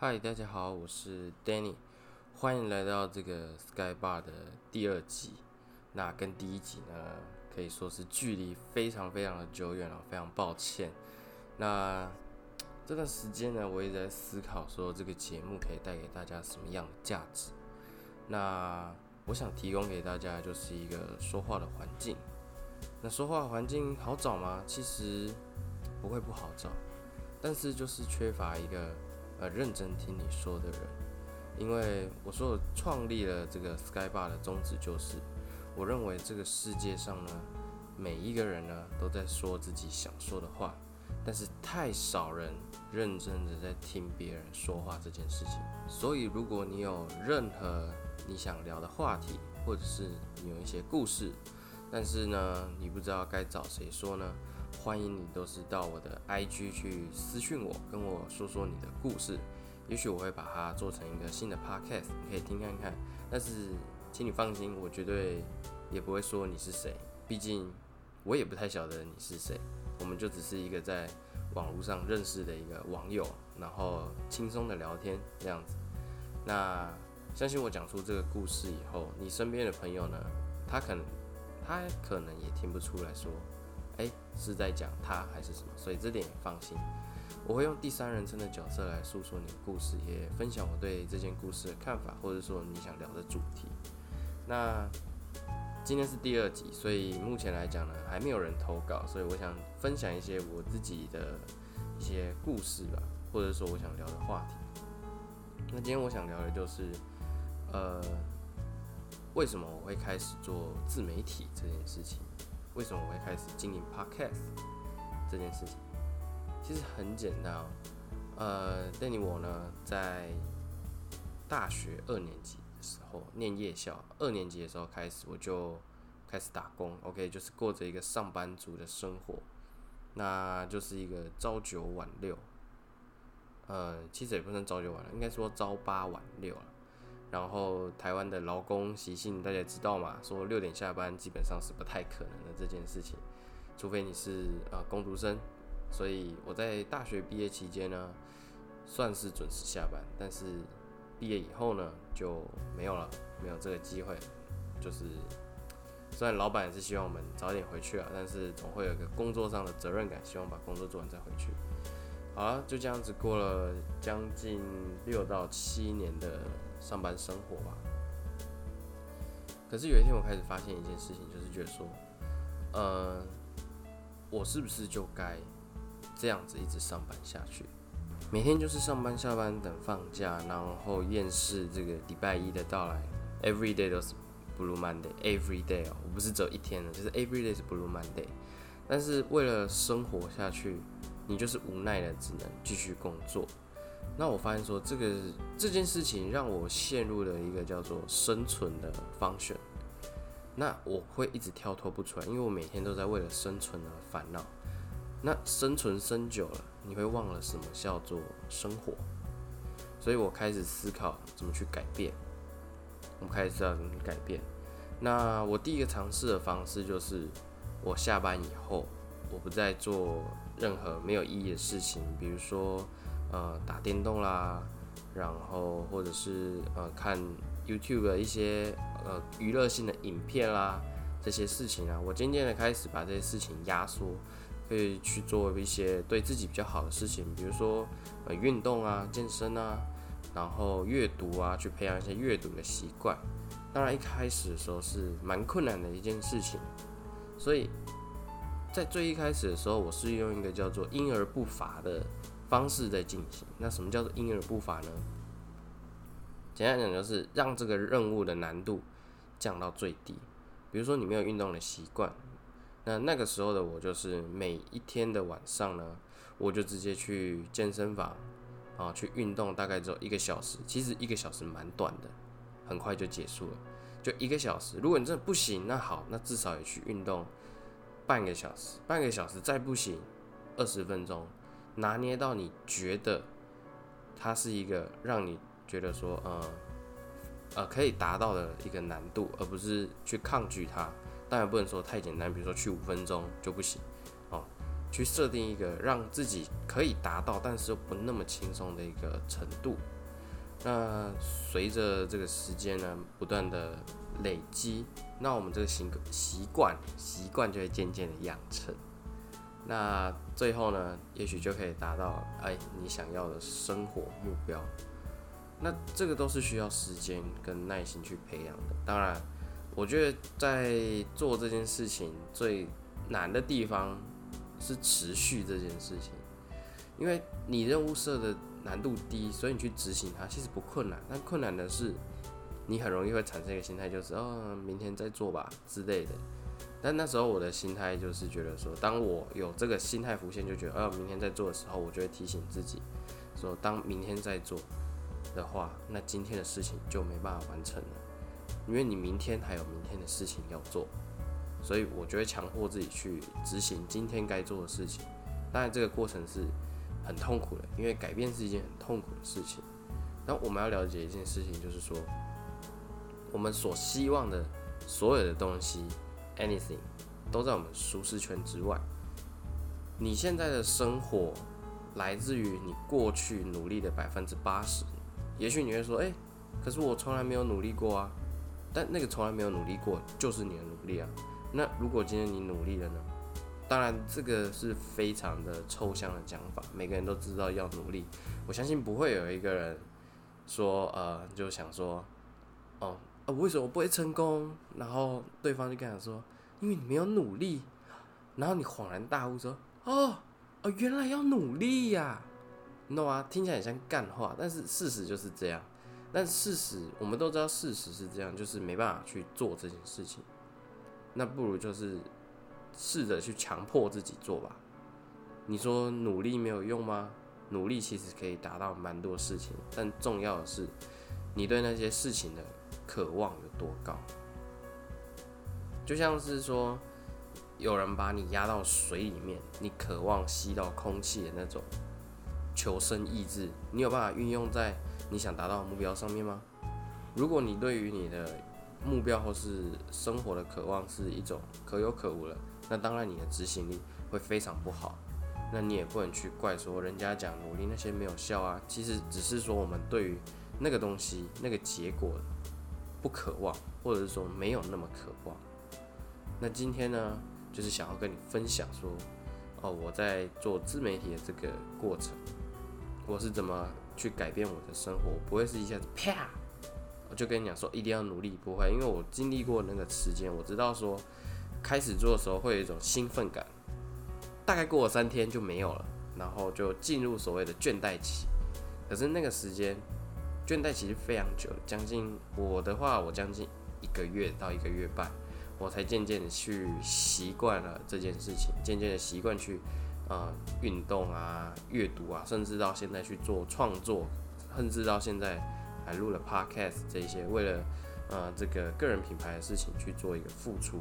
嗨，大家好，我是 Danny，欢迎来到这个 Sky Bar 的第二集。那跟第一集呢，可以说是距离非常非常的久远了，非常抱歉。那这段时间呢，我也在思考说这个节目可以带给大家什么样的价值。那我想提供给大家就是一个说话的环境。那说话环境好找吗？其实不会不好找，但是就是缺乏一个呃认真听你说的人。因为我说我创立了这个 Sky Bar 的宗旨就是，我认为这个世界上呢，每一个人呢都在说自己想说的话，但是太少人认真的在听别人说话这件事情。所以如果你有任何你想聊的话题，或者是有一些故事，但是呢，你不知道该找谁说呢？欢迎你都是到我的 IG 去私讯我，跟我说说你的故事，也许我会把它做成一个新的 Podcast，你可以听看看。但是，请你放心，我绝对也不会说你是谁，毕竟我也不太晓得你是谁。我们就只是一个在网络上认识的一个网友，然后轻松的聊天这样子。那相信我讲出这个故事以后，你身边的朋友呢，他可能。他可能也听不出来，说，哎，是在讲他还是什么，所以这点也放心。我会用第三人称的角色来诉说你的故事，也分享我对这件故事的看法，或者说你想聊的主题。那今天是第二集，所以目前来讲呢，还没有人投稿，所以我想分享一些我自己的一些故事吧，或者说我想聊的话题。那今天我想聊的就是，呃。为什么我会开始做自媒体这件事情？为什么我会开始经营 Podcast 这件事情？其实很简单哦。呃，Danny 我呢，在大学二年级的时候念夜校，二年级的时候开始我就开始打工，OK，就是过着一个上班族的生活，那就是一个朝九晚六。呃，其实也不能朝九晚六，应该说朝八晚六了。然后台湾的劳工习性大家知道嘛？说六点下班基本上是不太可能的这件事情，除非你是呃工读生。所以我在大学毕业期间呢，算是准时下班，但是毕业以后呢就没有了，没有这个机会。就是虽然老板也是希望我们早点回去啊，但是总会有个工作上的责任感，希望把工作做完再回去。好了，就这样子过了将近六到七年的上班生活吧。可是有一天，我开始发现一件事情，就是觉得说，呃，我是不是就该这样子一直上班下去？每天就是上班下班等放假，然后厌世这个礼拜一的到来，every day 都是 blue Monday，every day 哦，我不是只有一天的，就是 every day 是 blue Monday。但是为了生活下去。你就是无奈的，只能继续工作。那我发现说，这个这件事情让我陷入了一个叫做生存的方选。那我会一直跳脱不出来，因为我每天都在为了生存而烦恼。那生存生久了，你会忘了什么叫做生活。所以我开始思考怎么去改变。我们开始知道怎么去改变。那我第一个尝试的方式就是，我下班以后。我不再做任何没有意义的事情，比如说，呃，打电动啦，然后或者是呃看 YouTube 的一些呃娱乐性的影片啦，这些事情啊，我渐渐的开始把这些事情压缩，可以去做一些对自己比较好的事情，比如说呃运动啊、健身啊，然后阅读啊，去培养一些阅读的习惯。当然一开始的时候是蛮困难的一件事情，所以。在最一开始的时候，我是用一个叫做“婴儿步伐”的方式在进行。那什么叫做“婴儿步伐”呢？简单讲，就是让这个任务的难度降到最低。比如说，你没有运动的习惯，那那个时候的我就是每一天的晚上呢，我就直接去健身房啊去运动，大概只有一个小时。其实一个小时蛮短的，很快就结束了，就一个小时。如果你真的不行，那好，那至少也去运动。半个小时，半个小时再不行，二十分钟，拿捏到你觉得它是一个让你觉得说，呃，呃，可以达到的一个难度，而不是去抗拒它。当然不能说太简单，比如说去五分钟就不行，哦，去设定一个让自己可以达到，但是又不那么轻松的一个程度。那随着这个时间呢不断的累积，那我们这个习习惯习惯就会渐渐的养成。那最后呢，也许就可以达到哎你想要的生活目标。那这个都是需要时间跟耐心去培养的。当然，我觉得在做这件事情最难的地方是持续这件事情，因为你任务设的难度低，所以你去执行它其实不困难。但困难的是，你很容易会产生一个心态，就是哦，明天再做吧之类的。但那时候我的心态就是觉得说，当我有这个心态浮现，就觉得哦，明天再做的时候，我就会提醒自己说，当明天再做。的话，那今天的事情就没办法完成了，因为你明天还有明天的事情要做，所以我就会强迫自己去执行今天该做的事情。当然，这个过程是很痛苦的，因为改变是一件很痛苦的事情。但我们要了解一件事情，就是说，我们所希望的所有的东西，anything，都在我们舒适圈之外。你现在的生活来自于你过去努力的百分之八十。也许你会说，哎，可是我从来没有努力过啊。但那个从来没有努力过，就是你的努力啊。那如果今天你努力了呢？当然，这个是非常的抽象的讲法，每个人都知道要努力。我相信不会有一个人说，呃，就想说，呃，为什么不会成功？然后对方就跟他说，因为你没有努力。然后你恍然大悟说，哦，哦，原来要努力呀。no 啊，听起来很像干话，但是事实就是这样。但事实我们都知道，事实是这样，就是没办法去做这件事情。那不如就是试着去强迫自己做吧。你说努力没有用吗？努力其实可以达到蛮多事情，但重要的是你对那些事情的渴望有多高。就像是说，有人把你压到水里面，你渴望吸到空气的那种。求生意志，你有办法运用在你想达到的目标上面吗？如果你对于你的目标或是生活的渴望是一种可有可无了，那当然你的执行力会非常不好。那你也不能去怪说人家讲努力那些没有效啊，其实只是说我们对于那个东西那个结果不渴望，或者是说没有那么渴望。那今天呢，就是想要跟你分享说，哦，我在做自媒体的这个过程。我是怎么去改变我的生活？不会是一下子啪，我就跟你讲说一定要努力，不会，因为我经历过那个时间，我知道说开始做的时候会有一种兴奋感，大概过了三天就没有了，然后就进入所谓的倦怠期。可是那个时间倦怠其实非常久，将近我的话，我将近一个月到一个月半，我才渐渐的去习惯了这件事情，渐渐的习惯去。啊，运动啊，阅读啊，甚至到现在去做创作，甚至到现在还录了 podcast 这些，为了呃这个个人品牌的事情去做一个付出。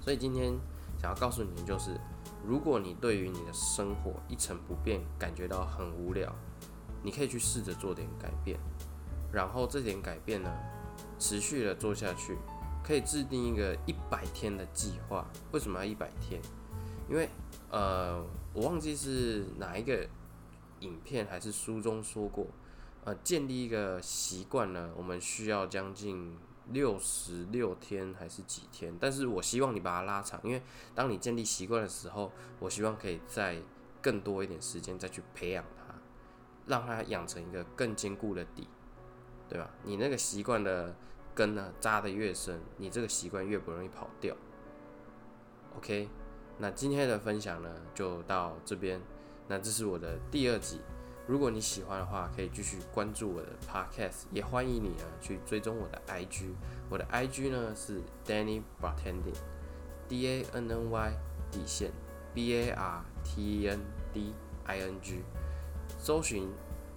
所以今天想要告诉你，就是如果你对于你的生活一成不变，感觉到很无聊，你可以去试着做点改变，然后这点改变呢，持续的做下去，可以制定一个一百天的计划。为什么要一百天？因为呃，我忘记是哪一个影片还是书中说过，呃，建立一个习惯呢，我们需要将近六十六天还是几天？但是我希望你把它拉长，因为当你建立习惯的时候，我希望可以在更多一点时间再去培养，让它养成一个更坚固的底，对吧？你那个习惯的根呢扎的越深，你这个习惯越不容易跑掉。OK。那今天的分享呢，就到这边。那这是我的第二集，如果你喜欢的话，可以继续关注我的 podcast，也欢迎你呢去追踪我的 IG。我的 IG 呢是 Danny Bartending，D A N N Y 底线 B A R T E N D I N G。搜寻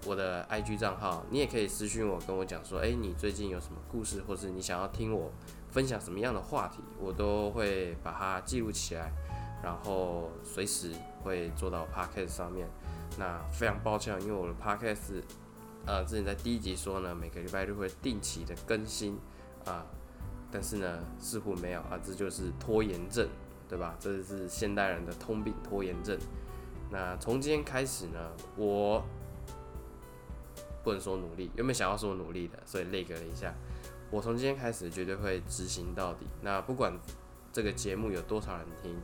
我的 IG 账号，你也可以私信我，跟我讲说，哎，你最近有什么故事，或是你想要听我分享什么样的话题，我都会把它记录起来。然后随时会做到 podcast 上面，那非常抱歉，因为我的 podcast，呃，之前在第一集说呢，每个礼拜都会定期的更新啊，但是呢，似乎没有啊，这就是拖延症，对吧？这就是现代人的通病，拖延症。那从今天开始呢，我不能说努力，原本想要说努力的，所以累格了一下。我从今天开始绝对会执行到底。那不管这个节目有多少人听，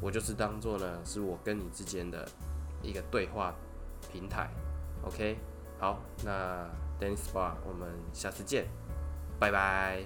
我就是当做呢是我跟你之间的一个对话平台。OK，好，那 Dennis Bar，我们下次见，拜拜。